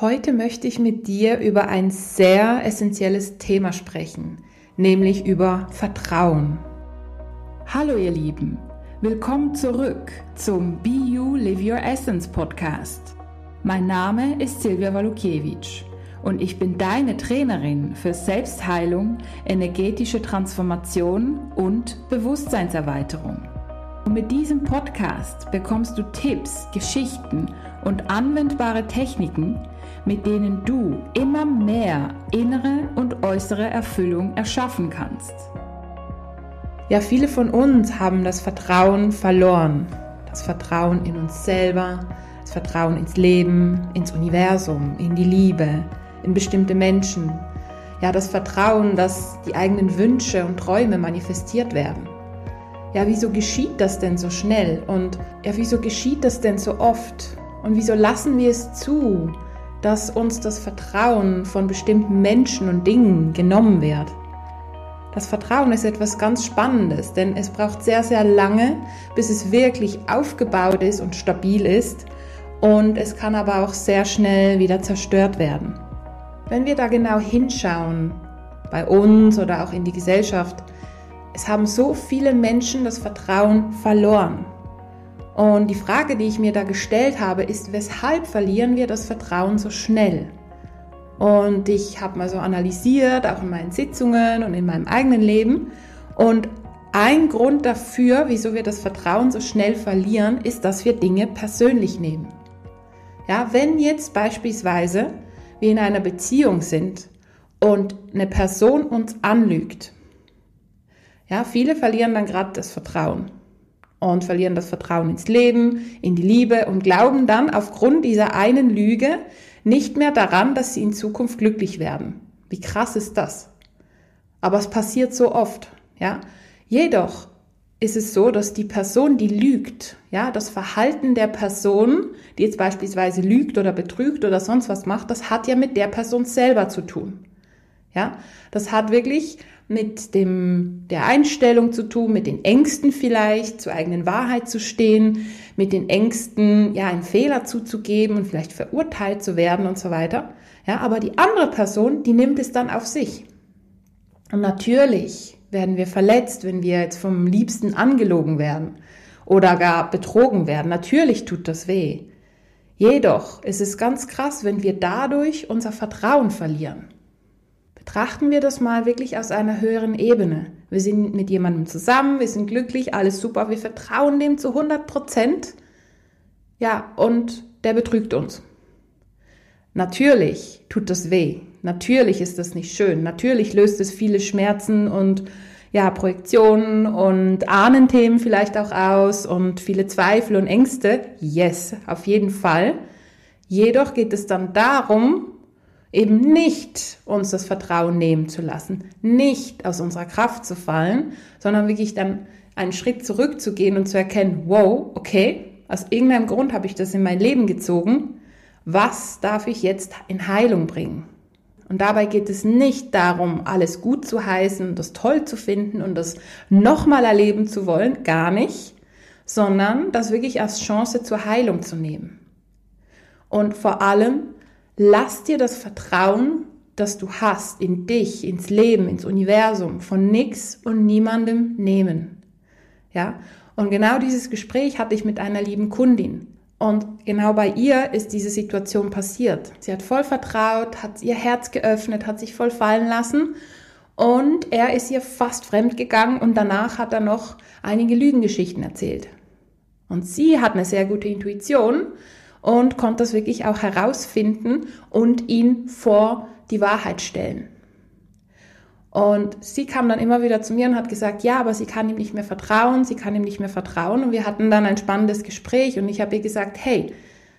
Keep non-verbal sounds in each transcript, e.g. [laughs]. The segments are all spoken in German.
Heute möchte ich mit dir über ein sehr essentielles Thema sprechen, nämlich über Vertrauen. Hallo ihr Lieben, willkommen zurück zum Be You Live Your Essence Podcast. Mein Name ist Silvia Walukiewicz und ich bin deine Trainerin für Selbstheilung, energetische Transformation und Bewusstseinserweiterung. Und mit diesem Podcast bekommst du Tipps, Geschichten und anwendbare Techniken, mit denen du immer mehr innere und äußere Erfüllung erschaffen kannst. Ja, viele von uns haben das Vertrauen verloren. Das Vertrauen in uns selber, das Vertrauen ins Leben, ins Universum, in die Liebe, in bestimmte Menschen. Ja, das Vertrauen, dass die eigenen Wünsche und Träume manifestiert werden. Ja, wieso geschieht das denn so schnell? Und ja, wieso geschieht das denn so oft? Und wieso lassen wir es zu, dass uns das Vertrauen von bestimmten Menschen und Dingen genommen wird? Das Vertrauen ist etwas ganz Spannendes, denn es braucht sehr, sehr lange, bis es wirklich aufgebaut ist und stabil ist. Und es kann aber auch sehr schnell wieder zerstört werden. Wenn wir da genau hinschauen, bei uns oder auch in die Gesellschaft, es haben so viele Menschen das Vertrauen verloren. Und die Frage, die ich mir da gestellt habe, ist, weshalb verlieren wir das Vertrauen so schnell? Und ich habe mal so analysiert, auch in meinen Sitzungen und in meinem eigenen Leben. Und ein Grund dafür, wieso wir das Vertrauen so schnell verlieren, ist, dass wir Dinge persönlich nehmen. Ja, wenn jetzt beispielsweise wir in einer Beziehung sind und eine Person uns anlügt, ja, viele verlieren dann gerade das Vertrauen und verlieren das Vertrauen ins Leben, in die Liebe und glauben dann aufgrund dieser einen Lüge nicht mehr daran, dass sie in Zukunft glücklich werden. Wie krass ist das? Aber es passiert so oft, ja. Jedoch ist es so, dass die Person, die lügt, ja, das Verhalten der Person, die jetzt beispielsweise lügt oder betrügt oder sonst was macht, das hat ja mit der Person selber zu tun. Ja, das hat wirklich mit dem, der Einstellung zu tun, mit den Ängsten vielleicht, zur eigenen Wahrheit zu stehen, mit den Ängsten, ja, einen Fehler zuzugeben und vielleicht verurteilt zu werden und so weiter. Ja, aber die andere Person, die nimmt es dann auf sich. Und natürlich werden wir verletzt, wenn wir jetzt vom Liebsten angelogen werden oder gar betrogen werden. Natürlich tut das weh. Jedoch ist es ganz krass, wenn wir dadurch unser Vertrauen verlieren. Betrachten wir das mal wirklich aus einer höheren Ebene. Wir sind mit jemandem zusammen, wir sind glücklich, alles super, wir vertrauen dem zu 100 Prozent. Ja, und der betrügt uns. Natürlich tut das weh. Natürlich ist das nicht schön. Natürlich löst es viele Schmerzen und ja, Projektionen und Ahnenthemen vielleicht auch aus und viele Zweifel und Ängste. Yes, auf jeden Fall. Jedoch geht es dann darum, eben nicht uns das Vertrauen nehmen zu lassen, nicht aus unserer Kraft zu fallen, sondern wirklich dann einen Schritt zurückzugehen und zu erkennen, wow, okay, aus irgendeinem Grund habe ich das in mein Leben gezogen, was darf ich jetzt in Heilung bringen? Und dabei geht es nicht darum, alles gut zu heißen, das toll zu finden und das nochmal erleben zu wollen, gar nicht, sondern das wirklich als Chance zur Heilung zu nehmen. Und vor allem Lass dir das Vertrauen, das du hast, in dich, ins Leben, ins Universum, von nix und niemandem nehmen. Ja? Und genau dieses Gespräch hatte ich mit einer lieben Kundin. Und genau bei ihr ist diese Situation passiert. Sie hat voll vertraut, hat ihr Herz geöffnet, hat sich voll fallen lassen und er ist ihr fast fremd gegangen und danach hat er noch einige Lügengeschichten erzählt. Und sie hat eine sehr gute Intuition und konnte das wirklich auch herausfinden und ihn vor die Wahrheit stellen. Und sie kam dann immer wieder zu mir und hat gesagt, ja, aber sie kann ihm nicht mehr vertrauen, sie kann ihm nicht mehr vertrauen. Und wir hatten dann ein spannendes Gespräch und ich habe ihr gesagt, hey,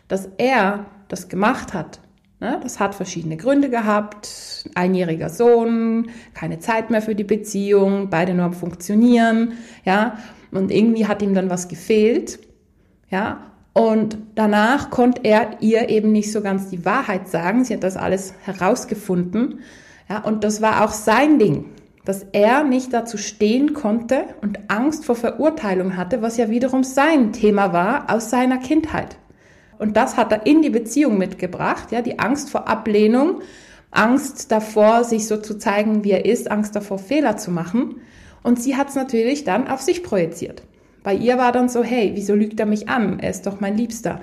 dass er das gemacht hat, ne, das hat verschiedene Gründe gehabt. Einjähriger Sohn, keine Zeit mehr für die Beziehung, beide nur am Funktionieren, ja. Und irgendwie hat ihm dann was gefehlt, ja. Und danach konnte er ihr eben nicht so ganz die Wahrheit sagen. Sie hat das alles herausgefunden. Ja, und das war auch sein Ding, dass er nicht dazu stehen konnte und Angst vor Verurteilung hatte, was ja wiederum sein Thema war aus seiner Kindheit. Und das hat er in die Beziehung mitgebracht, ja, die Angst vor Ablehnung, Angst davor, sich so zu zeigen, wie er ist, Angst davor, Fehler zu machen. Und sie hat es natürlich dann auf sich projiziert. Bei ihr war dann so, hey, wieso lügt er mich an? Er ist doch mein Liebster.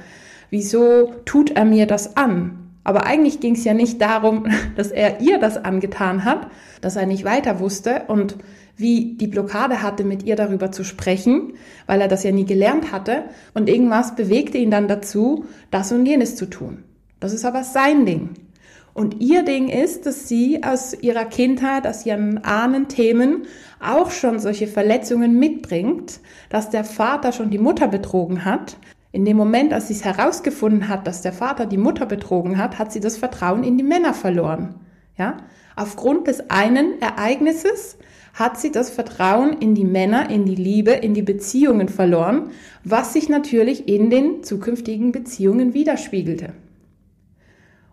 Wieso tut er mir das an? Aber eigentlich ging es ja nicht darum, [laughs] dass er ihr das angetan hat, dass er nicht weiter wusste und wie die Blockade hatte, mit ihr darüber zu sprechen, weil er das ja nie gelernt hatte. Und irgendwas bewegte ihn dann dazu, das und jenes zu tun. Das ist aber sein Ding. Und ihr Ding ist, dass sie aus ihrer Kindheit, aus ihren Ahnenthemen auch schon solche Verletzungen mitbringt, dass der Vater schon die Mutter betrogen hat. In dem Moment, als sie es herausgefunden hat, dass der Vater die Mutter betrogen hat, hat sie das Vertrauen in die Männer verloren. Ja? Aufgrund des einen Ereignisses hat sie das Vertrauen in die Männer, in die Liebe, in die Beziehungen verloren, was sich natürlich in den zukünftigen Beziehungen widerspiegelte.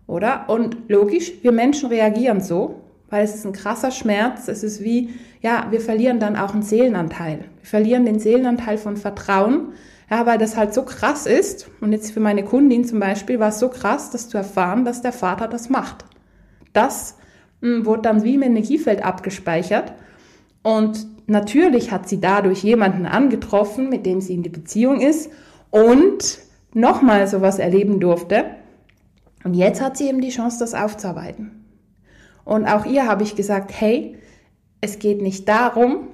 Oder? Und logisch, wir Menschen reagieren so, weil es ist ein krasser Schmerz. Es ist wie, ja, wir verlieren dann auch einen Seelenanteil. Wir verlieren den Seelenanteil von Vertrauen, ja, weil das halt so krass ist. Und jetzt für meine Kundin zum Beispiel war es so krass, dass zu erfahren, dass der Vater das macht. Das mh, hm, wurde dann wie im Energiefeld abgespeichert. Und natürlich hat sie dadurch jemanden angetroffen, mit dem sie in die Beziehung ist und nochmal sowas erleben durfte. Und jetzt hat sie eben die Chance, das aufzuarbeiten. Und auch ihr habe ich gesagt, hey, es geht nicht darum,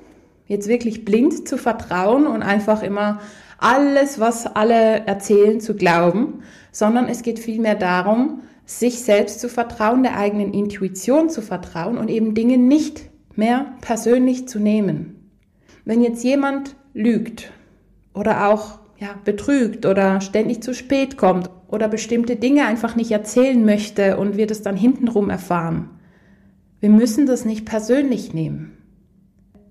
jetzt wirklich blind zu vertrauen und einfach immer alles, was alle erzählen, zu glauben, sondern es geht vielmehr darum, sich selbst zu vertrauen, der eigenen Intuition zu vertrauen und eben Dinge nicht mehr persönlich zu nehmen. Wenn jetzt jemand lügt oder auch ja, betrügt oder ständig zu spät kommt oder bestimmte Dinge einfach nicht erzählen möchte und wir das dann hintenrum erfahren, wir müssen das nicht persönlich nehmen.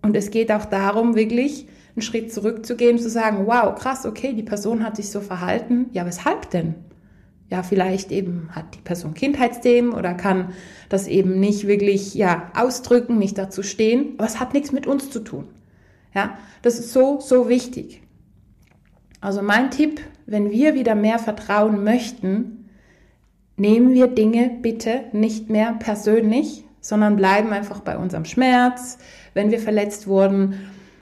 Und es geht auch darum, wirklich einen Schritt zurückzugehen, zu sagen, wow, krass, okay, die Person hat sich so verhalten. Ja, weshalb denn? Ja, vielleicht eben hat die Person Kindheitsthemen oder kann das eben nicht wirklich, ja, ausdrücken, nicht dazu stehen. Aber es hat nichts mit uns zu tun. Ja, das ist so, so wichtig. Also mein Tipp, wenn wir wieder mehr vertrauen möchten, nehmen wir Dinge bitte nicht mehr persönlich, sondern bleiben einfach bei unserem Schmerz. Wenn wir verletzt wurden,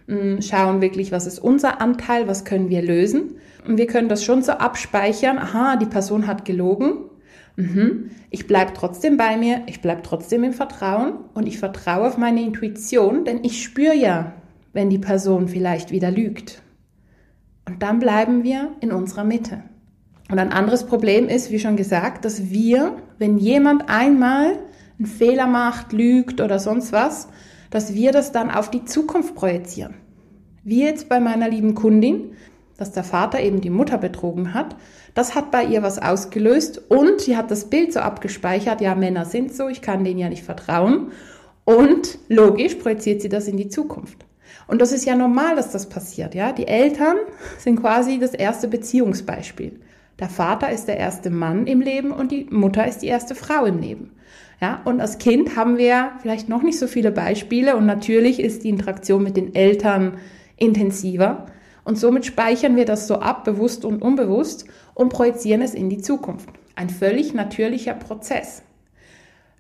mm, schauen wirklich, was ist unser Anteil, was können wir lösen. Und wir können das schon so abspeichern, aha, die Person hat gelogen. Mhm. Ich bleibe trotzdem bei mir, ich bleibe trotzdem im Vertrauen und ich vertraue auf meine Intuition, denn ich spüre ja, wenn die Person vielleicht wieder lügt. Und dann bleiben wir in unserer Mitte. Und ein anderes Problem ist, wie schon gesagt, dass wir, wenn jemand einmal einen Fehler macht, lügt oder sonst was, dass wir das dann auf die Zukunft projizieren. Wie jetzt bei meiner lieben Kundin, dass der Vater eben die Mutter betrogen hat. Das hat bei ihr was ausgelöst und sie hat das Bild so abgespeichert, ja, Männer sind so, ich kann denen ja nicht vertrauen. Und logisch projiziert sie das in die Zukunft. Und das ist ja normal, dass das passiert, ja. Die Eltern sind quasi das erste Beziehungsbeispiel. Der Vater ist der erste Mann im Leben und die Mutter ist die erste Frau im Leben. Ja, und als Kind haben wir vielleicht noch nicht so viele Beispiele und natürlich ist die Interaktion mit den Eltern intensiver und somit speichern wir das so ab, bewusst und unbewusst und projizieren es in die Zukunft. Ein völlig natürlicher Prozess.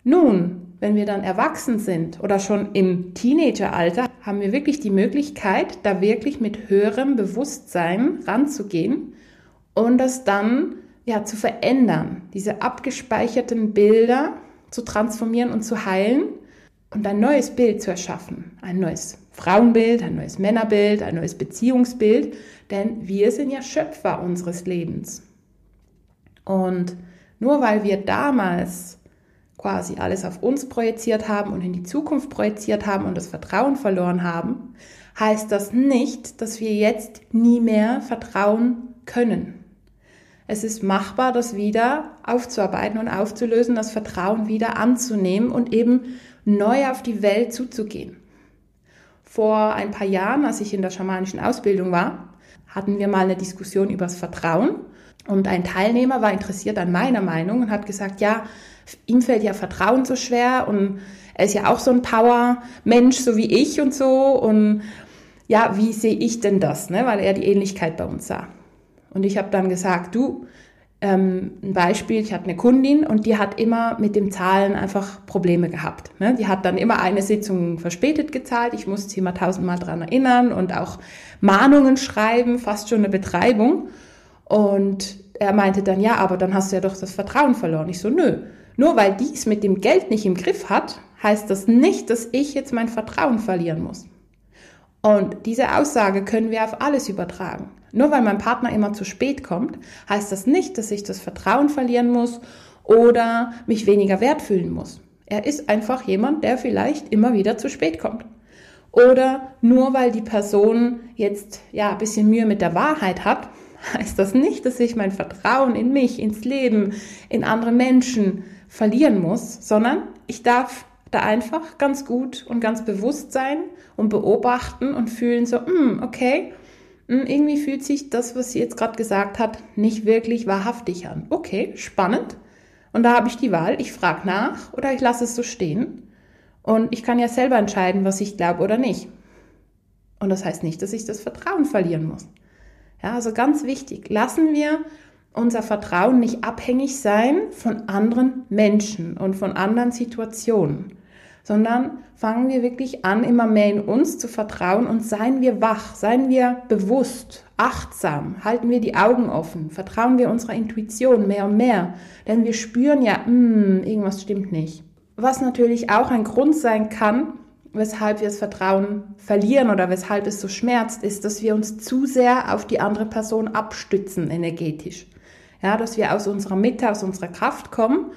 Nun, wenn wir dann erwachsen sind oder schon im Teenageralter, haben wir wirklich die Möglichkeit, da wirklich mit höherem Bewusstsein ranzugehen und das dann ja zu verändern, diese abgespeicherten Bilder zu transformieren und zu heilen und ein neues Bild zu erschaffen. Ein neues Frauenbild, ein neues Männerbild, ein neues Beziehungsbild, denn wir sind ja Schöpfer unseres Lebens. Und nur weil wir damals quasi alles auf uns projiziert haben und in die Zukunft projiziert haben und das Vertrauen verloren haben, heißt das nicht, dass wir jetzt nie mehr vertrauen können. Es ist machbar, das wieder aufzuarbeiten und aufzulösen, das Vertrauen wieder anzunehmen und eben neu auf die Welt zuzugehen. Vor ein paar Jahren, als ich in der schamanischen Ausbildung war, hatten wir mal eine Diskussion über das Vertrauen und ein Teilnehmer war interessiert an meiner Meinung und hat gesagt, ja, ihm fällt ja Vertrauen so schwer und er ist ja auch so ein Power-Mensch, so wie ich und so und ja, wie sehe ich denn das, ne? weil er die Ähnlichkeit bei uns sah. Und ich habe dann gesagt, du, Ähm, ein Beispiel, ich hatte eine Kundin und die hat immer mit dem Zahlen einfach Probleme gehabt. Ne? Die hat dann immer eine Sitzung verspätet gezahlt. Ich musste sie immer tausendmal dran erinnern und auch Mahnungen schreiben, fast schon eine Betreibung. Und er meinte dann, ja, aber dann hast du ja doch das Vertrauen verloren. Ich so, nö. Nur weil die es mit dem Geld nicht im Griff hat, heißt das nicht, dass ich jetzt mein Vertrauen verlieren muss. Und diese Aussage können wir auf alles übertragen. Nur weil mein Partner immer zu spät kommt, heißt das nicht, dass ich das Vertrauen verlieren muss oder mich weniger wert fühlen muss. Er ist einfach jemand, der vielleicht immer wieder zu spät kommt. Oder nur weil die Person jetzt ja ein bisschen Mühe mit der Wahrheit hat, [laughs] heißt das nicht, dass ich mein Vertrauen in mich, ins Leben, in andere Menschen verlieren muss, sondern ich darf da einfach ganz gut und ganz bewusst sein und beobachten und fühlen so, mm, okay, mm, irgendwie fühlt sich das, was sie jetzt gerade gesagt hat, nicht wirklich wahrhaftig an. Okay, spannend. Und da habe ich die Wahl, ich frage nach oder ich lasse es so stehen. Und ich kann ja selber entscheiden, was ich glaube oder nicht. Und das heißt nicht, dass ich das Vertrauen verlieren muss. Ja, also ganz wichtig, lassen wir unser Vertrauen nicht abhängig sein von anderen Menschen und von anderen Situationen, sondern fangen wir wirklich an, immer mehr in uns zu vertrauen und seien wir wach, seien wir bewusst, achtsam, halten wir die Augen offen, vertrauen wir unserer Intuition mehr und mehr, denn wir spüren ja, hm, irgendwas stimmt nicht. Was natürlich auch ein Grund sein kann, weshalb wir das Vertrauen verlieren oder weshalb es so schmerzt, ist, dass wir uns zu sehr auf die andere Person abstützen energetisch. Ja, dass wir aus unserer Mitte, aus unserer Kraft kommen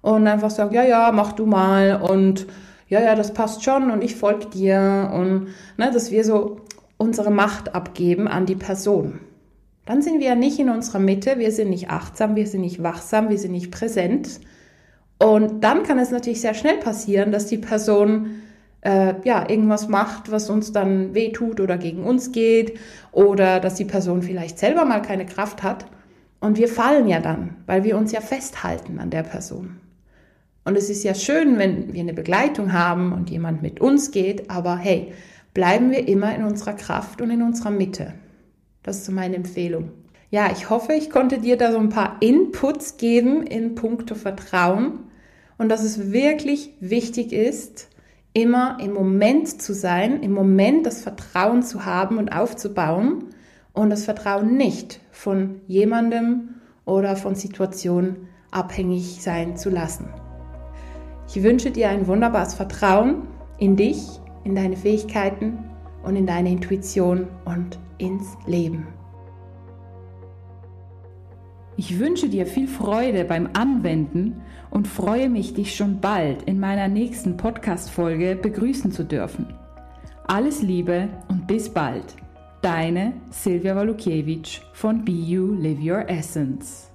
und einfach sagen, ja, ja, mach du mal und ja, ja, das passt schon und ich folge dir und ne, dass wir so unsere Macht abgeben an die Person. Dann sind wir ja nicht in unserer Mitte, wir sind nicht achtsam, wir sind nicht wachsam, wir sind nicht präsent. Und dann kann es natürlich sehr schnell passieren, dass die Person äh, ja, irgendwas macht, was uns dann wehtut oder gegen uns geht oder dass die Person vielleicht selber mal keine Kraft hat. Und wir fallen ja dann, weil wir uns ja festhalten an der Person. Und es ist ja schön, wenn wir eine Begleitung haben und jemand mit uns geht, aber hey, bleiben wir immer in unserer Kraft und in unserer Mitte. Das ist so meine Empfehlung. Ja, ich hoffe, ich konnte dir da so ein paar Inputs geben in puncto Vertrauen und dass es wirklich wichtig ist, immer im Moment zu sein, im Moment das Vertrauen zu haben und aufzubauen und das Vertrauen nicht von jemandem oder von Situationen abhängig sein zu lassen. Ich wünsche dir ein wunderbares Vertrauen in dich, in deine Fähigkeiten und in deine Intuition und ins Leben. Ich wünsche dir viel Freude beim Anwenden und freue mich, dich schon bald in meiner nächsten Podcast-Folge begrüßen zu dürfen. Alles Liebe und bis bald. Deine Silvia Walukiewicz von Be You Live Your Essence.